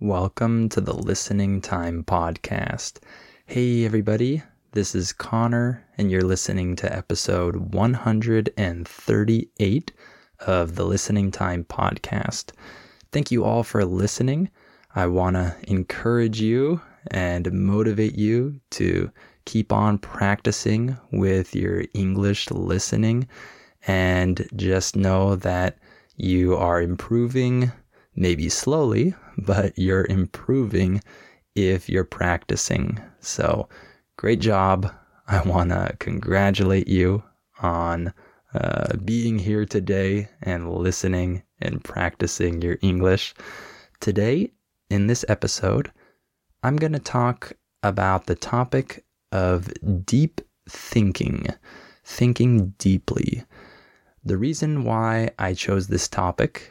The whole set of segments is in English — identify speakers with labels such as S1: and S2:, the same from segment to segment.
S1: Welcome to the Listening Time Podcast. Hey, everybody, this is Connor, and you're listening to episode 138 of the Listening Time Podcast. Thank you all for listening. I want to encourage you and motivate you to keep on practicing with your English listening and just know that you are improving maybe slowly, but you're improving if you're practicing. So, great job. I want to congratulate you on uh, being here today and listening and practicing your English. Today, in this episode, I'm going to talk about the topic of deep thinking, thinking deeply. The reason why I chose this topic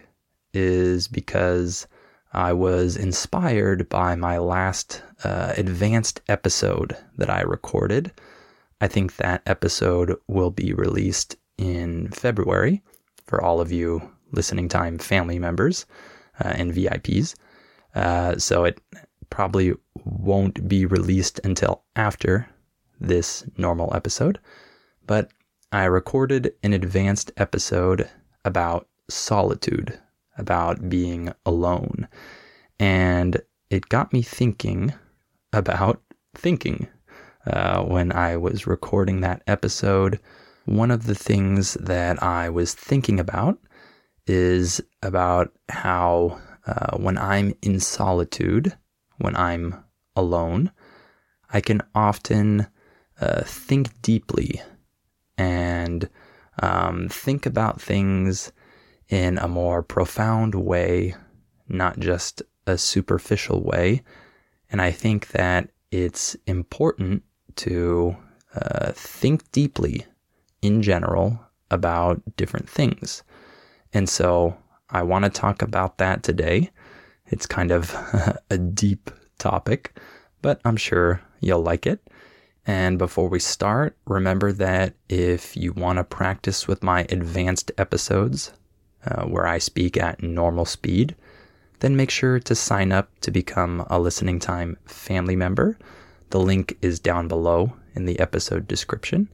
S1: is because I was inspired by my last uh, advanced episode that I recorded. I think that episode will be released in February for all of you listening time family members uh, and VIPs. Uh, so it probably won't be released until after this normal episode. But I recorded an advanced episode about solitude about being alone. And it got me thinking about thinking. Uh, when I was recording that episode, one of the things that I was thinking about is about how uh, when I'm in solitude, when I'm alone, I can often uh, think deeply and um, think about things in a more profound way, not just a superficial way. And I think that it's important to uh, think deeply in general about different things. And so I want to talk about that today. It's kind of a deep topic, but I'm sure you'll like it. And before we start, remember that if you want to practice with my advanced episodes, uh, where I speak at normal speed, then make sure to sign up to become a Listening Time family member. The link is down below in the episode description.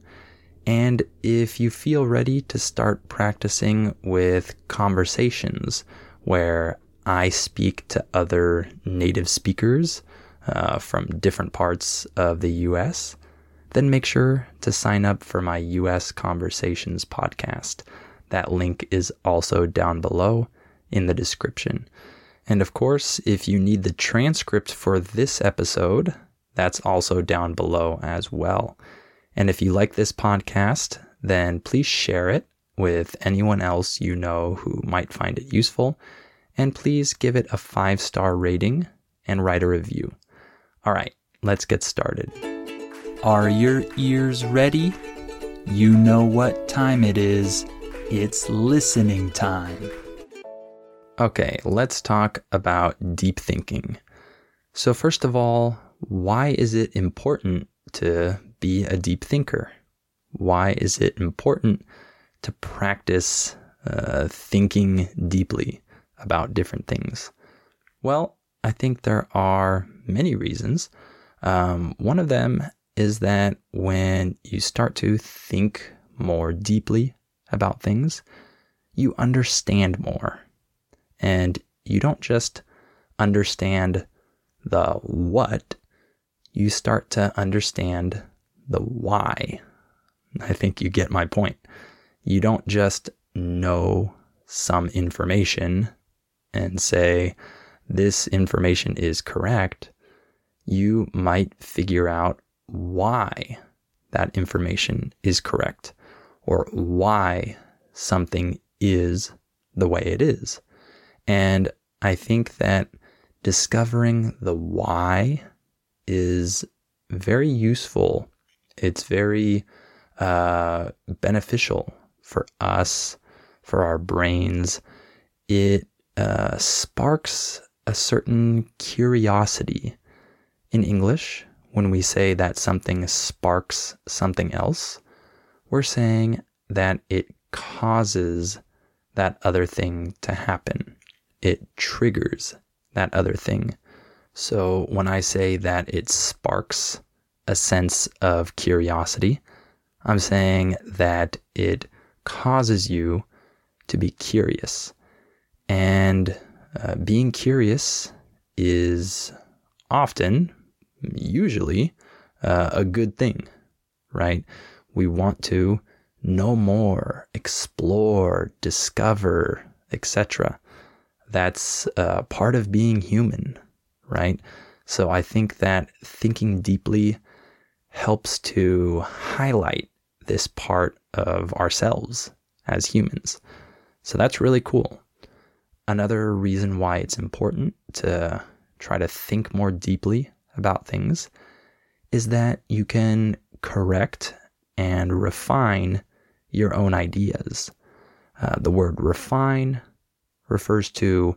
S1: And if you feel ready to start practicing with conversations where I speak to other native speakers uh, from different parts of the US, then make sure to sign up for my US Conversations podcast. That link is also down below in the description. And of course, if you need the transcript for this episode, that's also down below as well. And if you like this podcast, then please share it with anyone else you know who might find it useful. And please give it a five star rating and write a review. All right, let's get started. Are your ears ready? You know what time it is. It's listening time. Okay, let's talk about deep thinking. So, first of all, why is it important to be a deep thinker? Why is it important to practice uh, thinking deeply about different things? Well, I think there are many reasons. Um, one of them is that when you start to think more deeply about things, you understand more. And you don't just understand the what, you start to understand the why. I think you get my point. You don't just know some information and say, this information is correct. You might figure out why that information is correct or why something is the way it is. And I think that discovering the why is very useful. It's very uh, beneficial for us, for our brains. It uh, sparks a certain curiosity. In English, when we say that something sparks something else, we're saying that it causes that other thing to happen. It triggers that other thing. So when I say that it sparks a sense of curiosity, I'm saying that it causes you to be curious. And uh, being curious is often, usually, uh, a good thing, right? We want to know more, explore, discover, etc. That's uh, part of being human, right? So I think that thinking deeply helps to highlight this part of ourselves as humans. So that's really cool. Another reason why it's important to try to think more deeply about things is that you can correct and refine your own ideas. Uh, the word refine refers to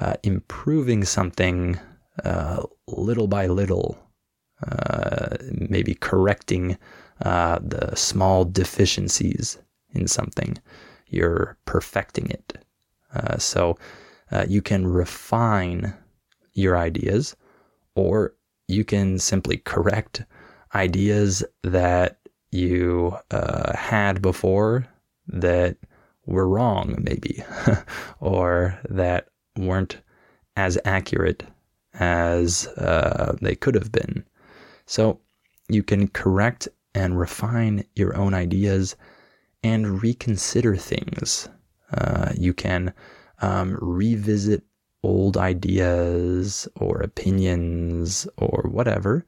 S1: uh, improving something uh, little by little, uh, maybe correcting uh, the small deficiencies in something. You're perfecting it. Uh, so you can refine your ideas, or you can simply correct ideas that you uh, had before that were wrong, maybe, or that weren't as accurate as uh, they could have been. So you can correct and refine your own ideas and reconsider things. Uh, you can um, revisit old ideas or opinions or whatever,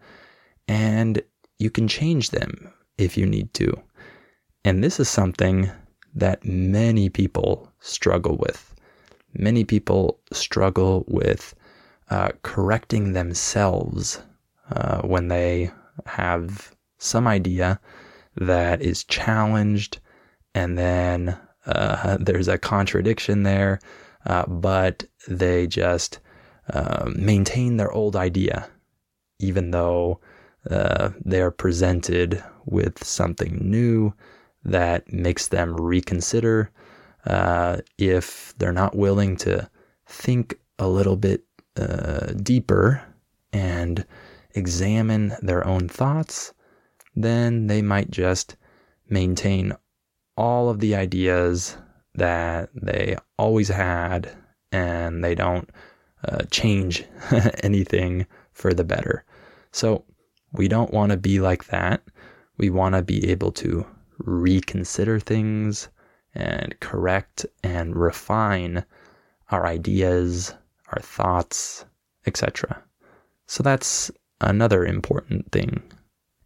S1: and you can change them if you need to. And this is something that many people struggle with. Many people struggle with uh, correcting themselves uh, when they have some idea that is challenged, and then uh, there's a contradiction there, uh, but they just uh, maintain their old idea, even though uh, they're presented with something new that makes them reconsider. Uh, if they're not willing to think a little bit uh, deeper and examine their own thoughts, then they might just maintain all of the ideas that they always had and they don't uh, change anything for the better. So we don't want to be like that. We want to be able to reconsider things and correct and refine our ideas, our thoughts, etc. So that's another important thing.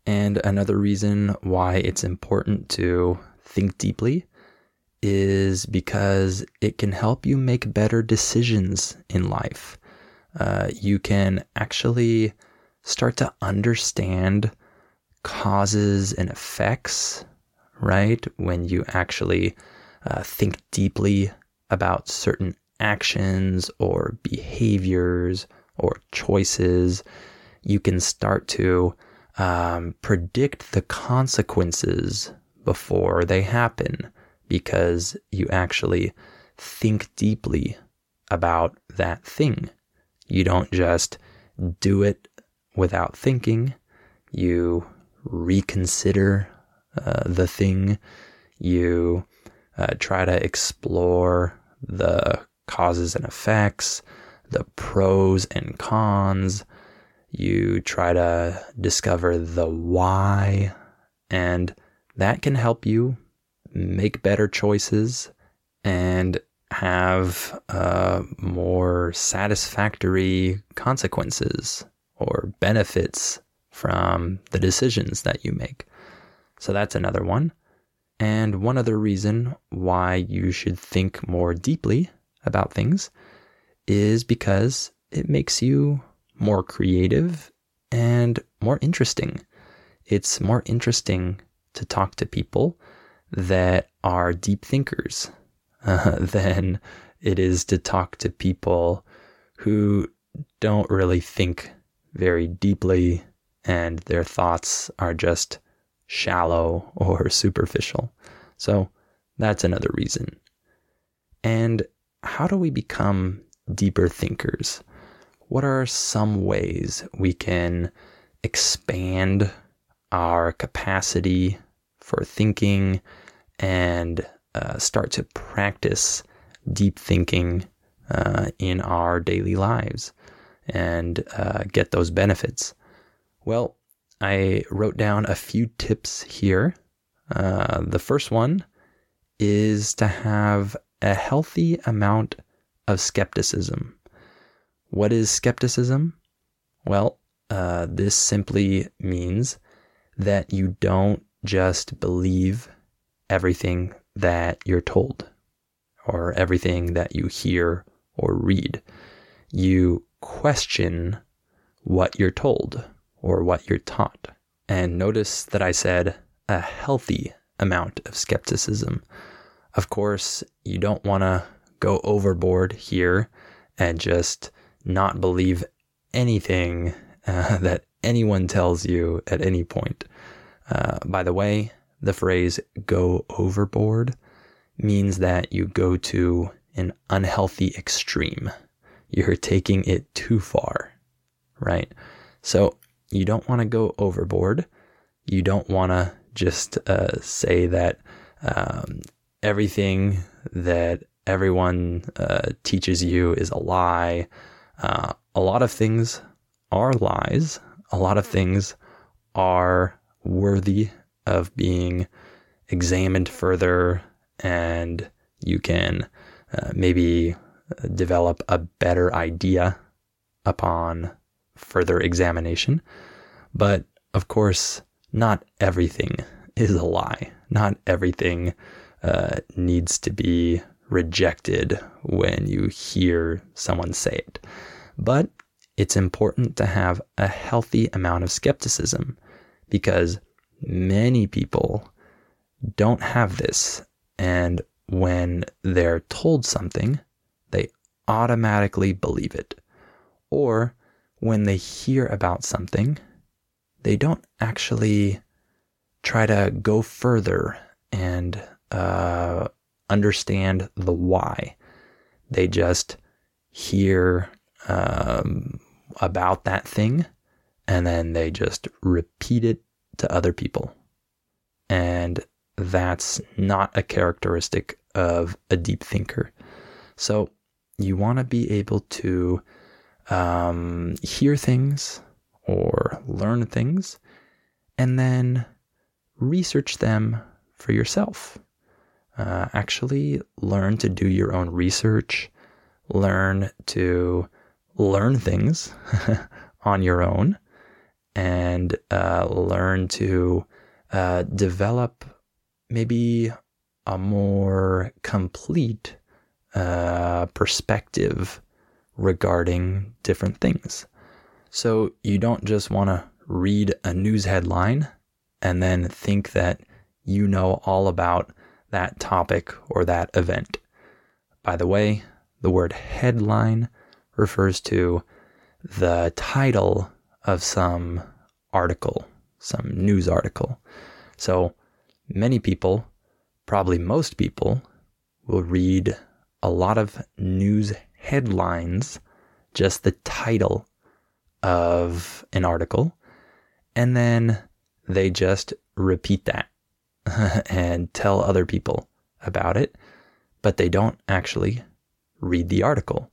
S1: And another reason why it's important to think deeply is because it can help you make better decisions in life. Uh, you can actually start to understand causes and effects, right? When you actually uh, think deeply about certain actions or behaviors or choices, you can start to um, predict the consequences before they happen because you actually think deeply about that thing. You don't just do it without thinking. You reconsider uh, the thing. You uh, try to explore the causes and effects, the pros and cons. You try to discover the why And that can help you make better choices and have uh, more satisfactory consequences or benefits from the decisions that you make. So that's another one. And one other reason why you should think more deeply about things is because it makes you more creative and more interesting. It's more interesting to talk to people that are deep thinkers uh, than it is to talk to people who don't really think very deeply and their thoughts are just shallow or superficial. So that's another reason. And how do we become deeper thinkers? What are some ways we can expand our capacity for thinking and uh, start to practice deep thinking uh, in our daily lives and uh, get those benefits? Well, I wrote down a few tips here. Uh, the first one is to have a healthy amount of skepticism. What is skepticism? Well, uh, this simply means that you don't just believe everything that you're told or everything that you hear or read. You question what you're told or what you're taught. And notice that I said a healthy amount of skepticism. Of course, you don't want to go overboard here and just not believe anything uh, that anyone tells you at any point. Uh, by the way, the phrase go overboard means that you go to an unhealthy extreme. You're taking it too far, right? So you don't want to go overboard. You don't want to just uh, say that um, everything that everyone uh, teaches you is a lie. Uh, a lot of things are lies. A lot of things are worthy of being examined further, and you can uh, maybe develop a better idea upon further examination. But of course, not everything is a lie. Not everything uh, needs to be rejected when you hear someone say it. But it's important to have a healthy amount of skepticism because many people don't have this. And when they're told something, automatically believe it. Or when they hear about something, they don't actually try to go further and uh, understand the why. They just hear um, about that thing and then they just repeat it to other people. And that's not a characteristic of a deep thinker. So you want to be able to um, hear things or learn things and then research them for yourself. Uh, actually, learn to do your own research, learn to learn things on your own, and uh, learn to uh, develop maybe a more complete uh, perspective regarding different things. So you don't just want to read a news headline and then think that you know all about that topic or that event. By the way, the word headline refers to the title of some article, some news article. So many people, probably most people, will read a lot of news headlines, just the title of an article, and then they just repeat that and tell other people about it, but they don't actually read the article.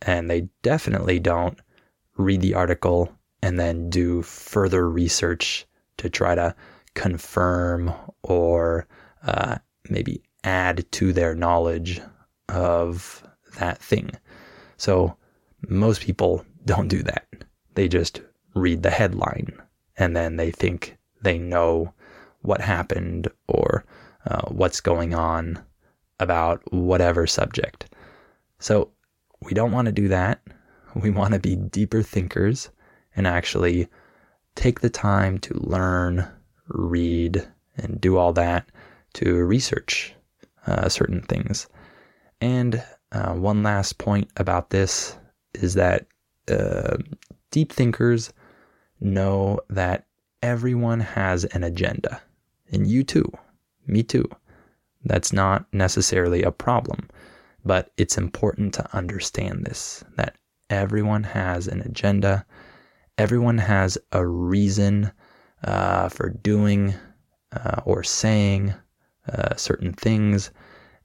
S1: And they definitely don't read the article and then do further research to try to confirm or uh, maybe add to their knowledge of that thing. So most people don't do that. They just read the headline and then they think they know what happened or uh, what's going on about whatever subject. So we don't want to do that. We want to be deeper thinkers and actually take the time to learn, read, and do all that to research uh, certain things. And uh, one last point about this is that uh, deep thinkers know that everyone has an agenda. And you too. Me too. That's not necessarily a problem, but it's important to understand this that everyone has an agenda, everyone has a reason uh, for doing uh, or saying uh, certain things,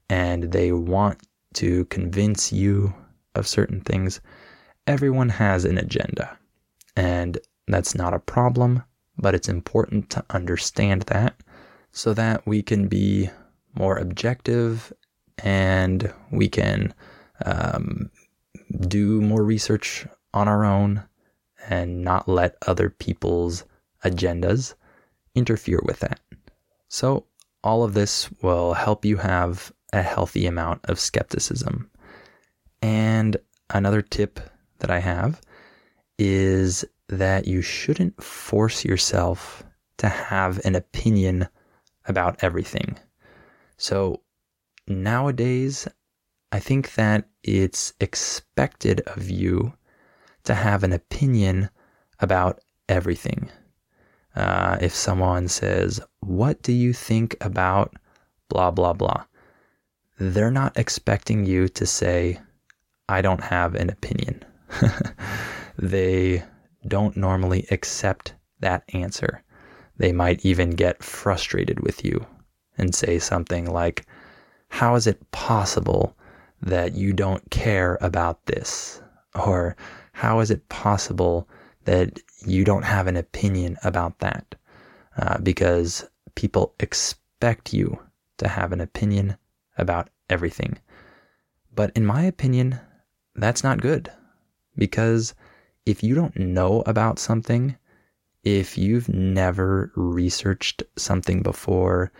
S1: and they want to convince you of certain things. Everyone has an agenda, and that's not a problem, but it's important to understand that so that we can be more objective and we can um, do more research on our own and not let other people's agendas interfere with that. So, all of this will help you have a healthy amount of skepticism. And another tip that I have is that you shouldn't force yourself to have an opinion about everything. So nowadays, I think that it's expected of you to have an opinion about everything. Uh, if someone says, What do you think about blah, blah, blah? They're not expecting you to say, I don't have an opinion. they don't normally accept that answer. They might even get frustrated with you and say something like, How is it possible that you don't care about this? Or how is it possible that you don't have an opinion about that? Uh, because people expect you to have an opinion about everything. But in my opinion, that's not good. Because if you don't know about something, if you've never researched something before,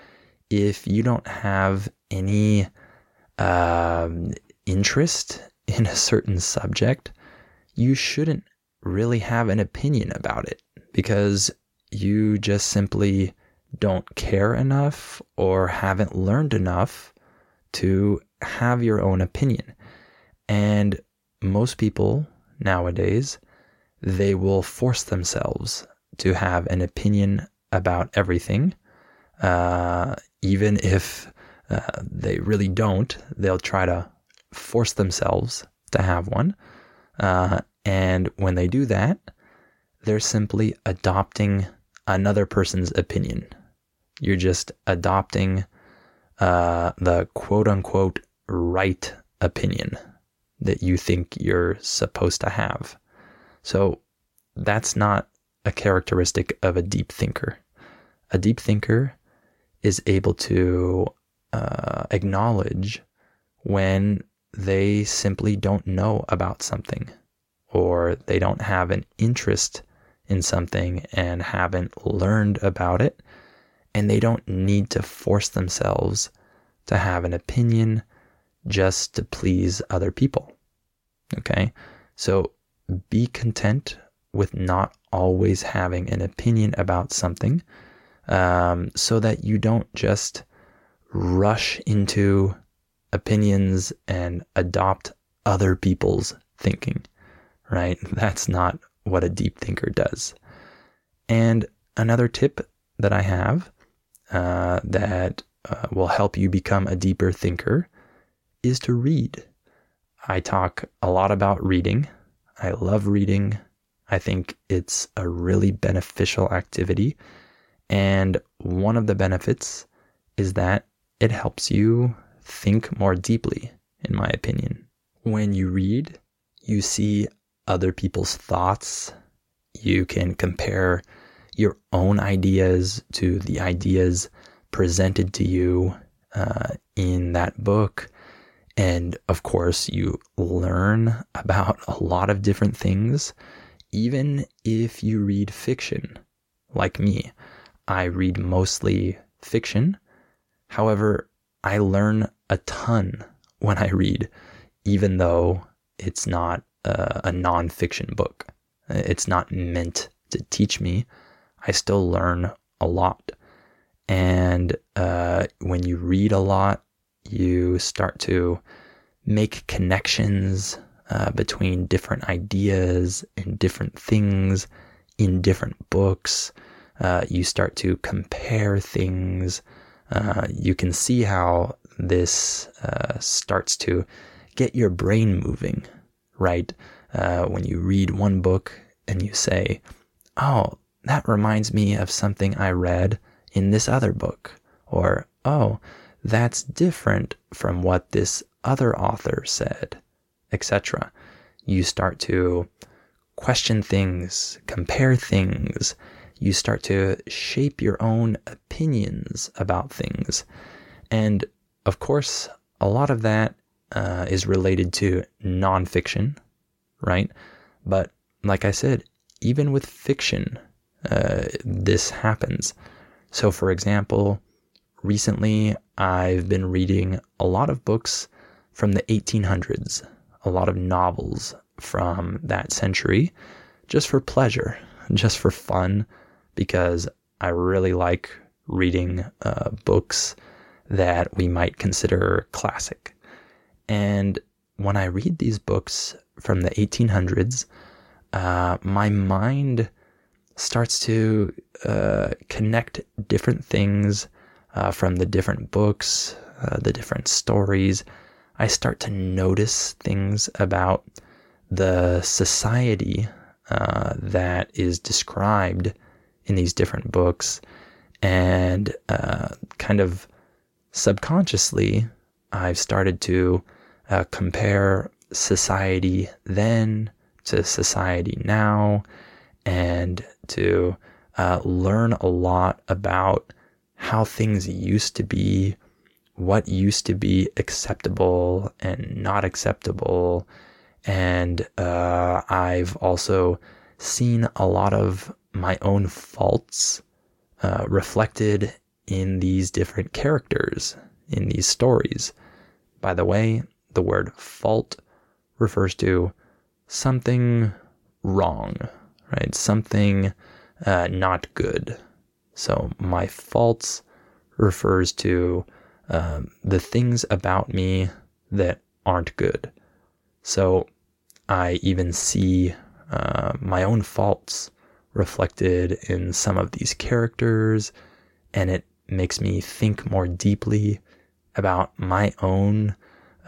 S1: if you don't have any um, interest in a certain subject, you shouldn't really have an opinion about it because you just simply don't care enough or haven't learned enough to have your own opinion. And most people nowadays, they will force themselves to have an opinion about everything. Uh, even if uh, they really don't, they'll try to force themselves to have one. Uh, and when they do that, they're simply adopting another person's opinion. You're just adopting uh, the quote unquote right opinion that you think you're supposed to have. So that's not a characteristic of a deep thinker. A deep thinker is able to uh, acknowledge when they simply don't know about something or they don't have an interest in something and haven't learned about it and they don't need to force themselves to have an opinion just to please other people. Okay? So be content with not always having an opinion about something um, so that you don't just rush into opinions and adopt other people's thinking, right? That's not what a deep thinker does. And another tip that I have uh, that uh, will help you become a deeper thinker is to read. I talk a lot about reading. I love reading. I think it's a really beneficial activity. And one of the benefits is that it helps you think more deeply, in my opinion. When you read, you see other people's thoughts. You can compare your own ideas to the ideas presented to you uh, in that book. And of course, you learn about a lot of different things, even if you read fiction, like me. I read mostly fiction. However, I learn a ton when I read, even though it's not a, a nonfiction book. It's not meant to teach me. I still learn a lot. And uh, when you read a lot, you start to make connections uh, between different ideas and different things in different books. Uh, you start to compare things. Uh, you can see how this uh, starts to get your brain moving, right? Uh, when you read one book and you say, Oh, that reminds me of something I read in this other book. Or, oh, that's different from what this other author said, etc. You start to question things, compare things. You start to shape your own opinions about things. And of course, a lot of that uh, is related to nonfiction, right? But like I said, even with fiction, uh, this happens. So, for example, recently I've been reading a lot of books from the 1800s, a lot of novels from that century, just for pleasure, just for fun, because I really like reading uh, books that we might consider classic. And when I read these books from the 1800s, uh, my mind starts to uh, connect different things uh, from the different books, uh, the different stories. I start to notice things about the society uh, that is described in these different books, and uh, kind of subconsciously, I've started to uh, compare society then to society now and to uh, learn a lot about how things used to be, what used to be acceptable and not acceptable. And uh, I've also seen a lot of my own faults uh, reflected in these different characters in these stories. By the way, the word fault refers to something wrong, right? Something uh, not good. So my faults refers to um, the things about me that aren't good. So I even see uh, my own faults reflected in some of these characters, and it makes me think more deeply about my own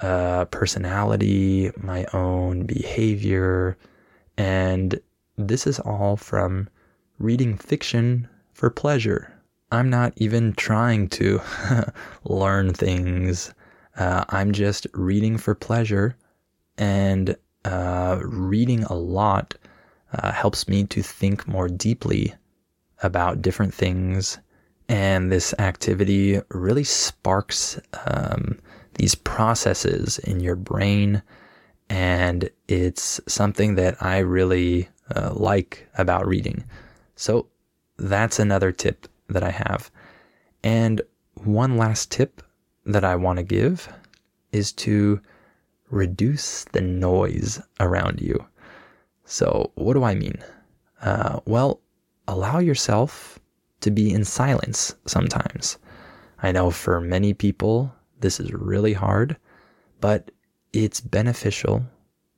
S1: uh, personality, my own behavior, and this is all from reading fiction for pleasure. I'm not even trying to learn things. Uh, I'm just reading for pleasure, and uh, reading a lot uh, helps me to think more deeply about different things. And this activity really sparks um, these processes in your brain. And it's something that I really uh, like about reading. So that's another tip that I have. And one last tip that I want to give is to reduce the noise around you. So, what do I mean? Uh, well, allow yourself to be in silence sometimes. I know for many people, this is really hard, but it's beneficial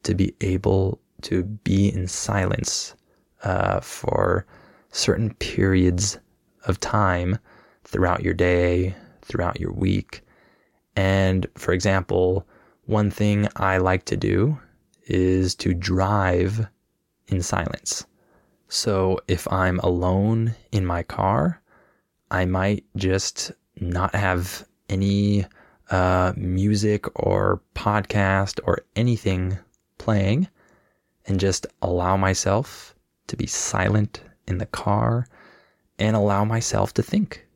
S1: to be able to be in silence uh, for certain periods of time throughout your day, throughout your week. And for example, one thing I like to do is to drive in silence. So if I'm alone in my car, I might just not have any uh, music or podcast or anything playing and just allow myself to be silent in the car and allow myself to think.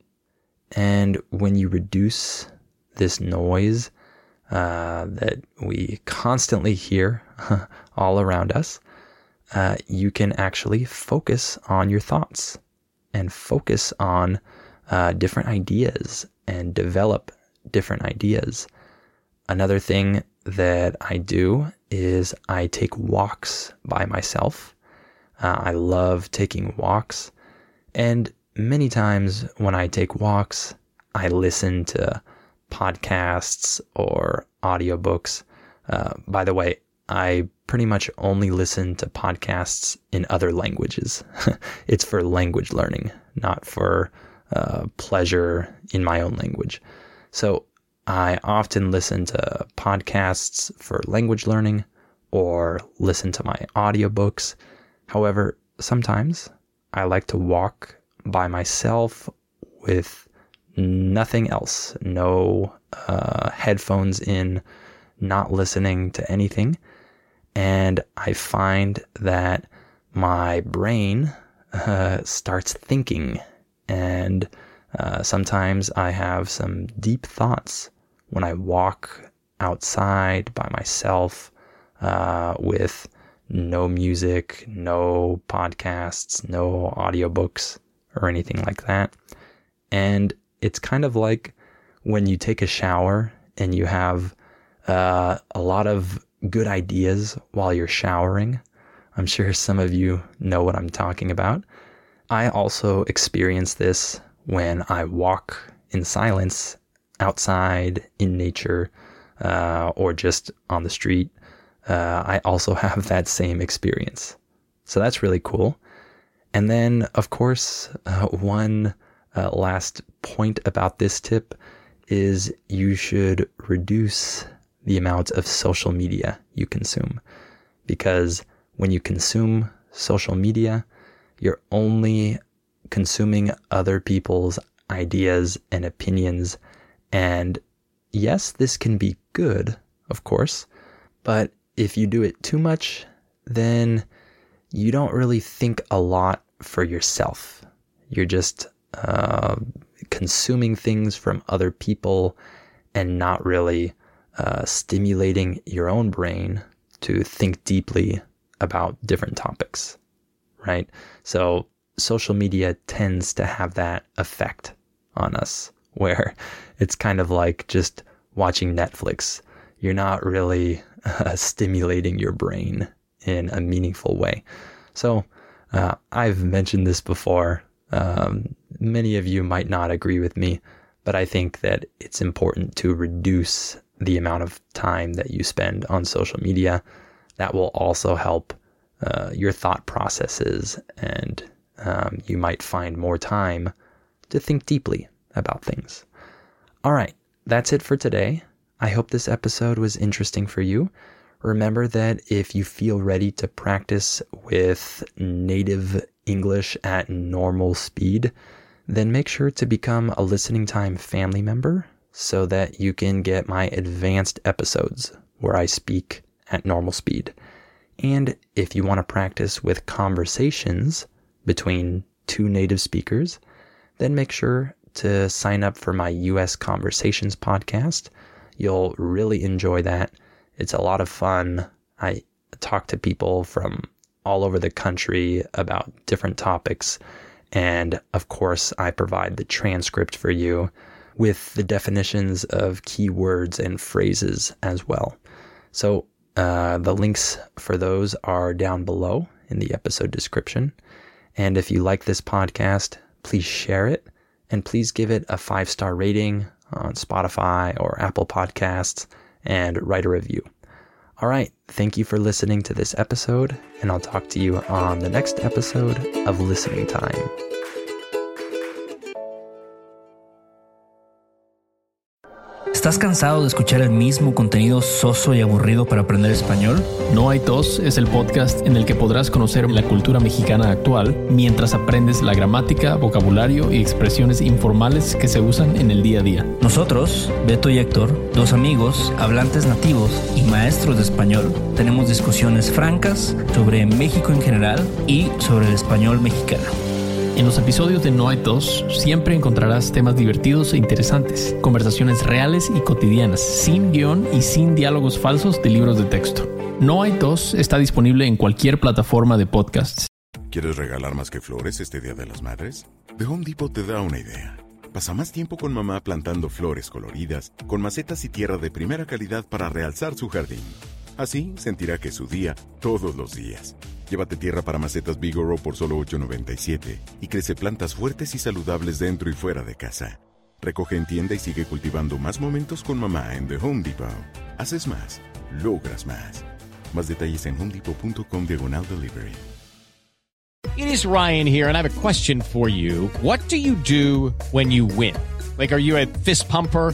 S1: And when you reduce this noise uh, that we constantly hear all around us, uh, you can actually focus on your thoughts and focus on uh, different ideas and develop different ideas. Another thing that I do is I take walks by myself. Uh, I love taking walks. And many times when I take walks, I listen to podcasts or audiobooks. Uh, by the way, I pretty much only listen to podcasts in other languages. it's for language learning, not for uh, pleasure in my own language. So I often listen to podcasts for language learning or listen to my audiobooks. However, sometimes I like to walk by myself with nothing else, no uh, headphones in, not listening to anything. And I find that my brain uh, starts thinking. And uh, sometimes I have some deep thoughts when I walk outside by myself uh, with no music, no podcasts, no audiobooks or anything like that. And it's kind of like when you take a shower and you have uh, a lot of good ideas while you're showering. I'm sure some of you know what I'm talking about. I also experience this when I walk in silence outside in nature uh, or just on the street. Uh, I also have that same experience. So that's really cool. And then, of course, uh, one uh, last point about this tip is you should reduce the amount of social media you consume. Because when you consume social media, you're only consuming other people's ideas and opinions. And yes, this can be good, of course, but if you do it too much, then you don't really think a lot for yourself. You're just uh, consuming things from other people and not really uh, stimulating your own brain to think deeply about different topics, right? So social media tends to have that effect on us where it's kind of like just watching Netflix. You're not really uh, stimulating your brain in a meaningful way. So uh, I've mentioned this before. Um, many of you might not agree with me, but I think that it's important to reduce the amount of time that you spend on social media. That will also help uh, your thought processes, and um, you might find more time to think deeply about things. All right, that's it for today. I hope this episode was interesting for you. Remember that if you feel ready to practice with native English at normal speed, then make sure to become a listening time family member so that you can get my advanced episodes where I speak at normal speed. And if you want to practice with conversations between two native speakers, then make sure to sign up for my US Conversations podcast. You'll really enjoy that. It's a lot of fun. I talk to people from all over the country about different topics. And of course, I provide the transcript for you with the definitions of keywords and phrases as well. So uh, the links for those are down below in the episode description. And if you like this podcast, please share it and please give it a five star rating on Spotify or Apple Podcasts and write a review. All right, thank you for listening to this episode, and I'll talk to you on the next episode of Listening Time.
S2: ¿Estás cansado de escuchar el mismo contenido soso y aburrido para aprender español?
S3: No hay tos es el podcast en el que podrás conocer la cultura mexicana actual mientras aprendes la gramática, vocabulario y expresiones informales que se usan en el día a día.
S2: Nosotros, Beto y Héctor, dos amigos, hablantes nativos y maestros de español, tenemos discusiones francas sobre México en general y sobre el español mexicano.
S3: En los episodios de No hay tos siempre encontrarás temas divertidos e interesantes, conversaciones reales y cotidianas, sin guion y sin diálogos falsos de libros de texto. No hay tos está disponible en cualquier plataforma de podcasts.
S4: ¿Quieres regalar más que flores este Día de las Madres? The Home Depot te da una idea. Pasa más tiempo con mamá plantando flores coloridas, con macetas y tierra de primera calidad para realzar su jardín. Así sentirá que es su día todos los días. Llévate tierra para macetas Bigoro por solo $8.97 y crece plantas fuertes y saludables dentro y fuera de casa. Recoge en tienda y sigue cultivando más momentos con mamá en The Home Depot. Haces más, logras más. Más detalles en homedepot.com diagonal delivery.
S5: It is Ryan here, and I have a question for you. What do you do when you win? Like, are you a fist pumper?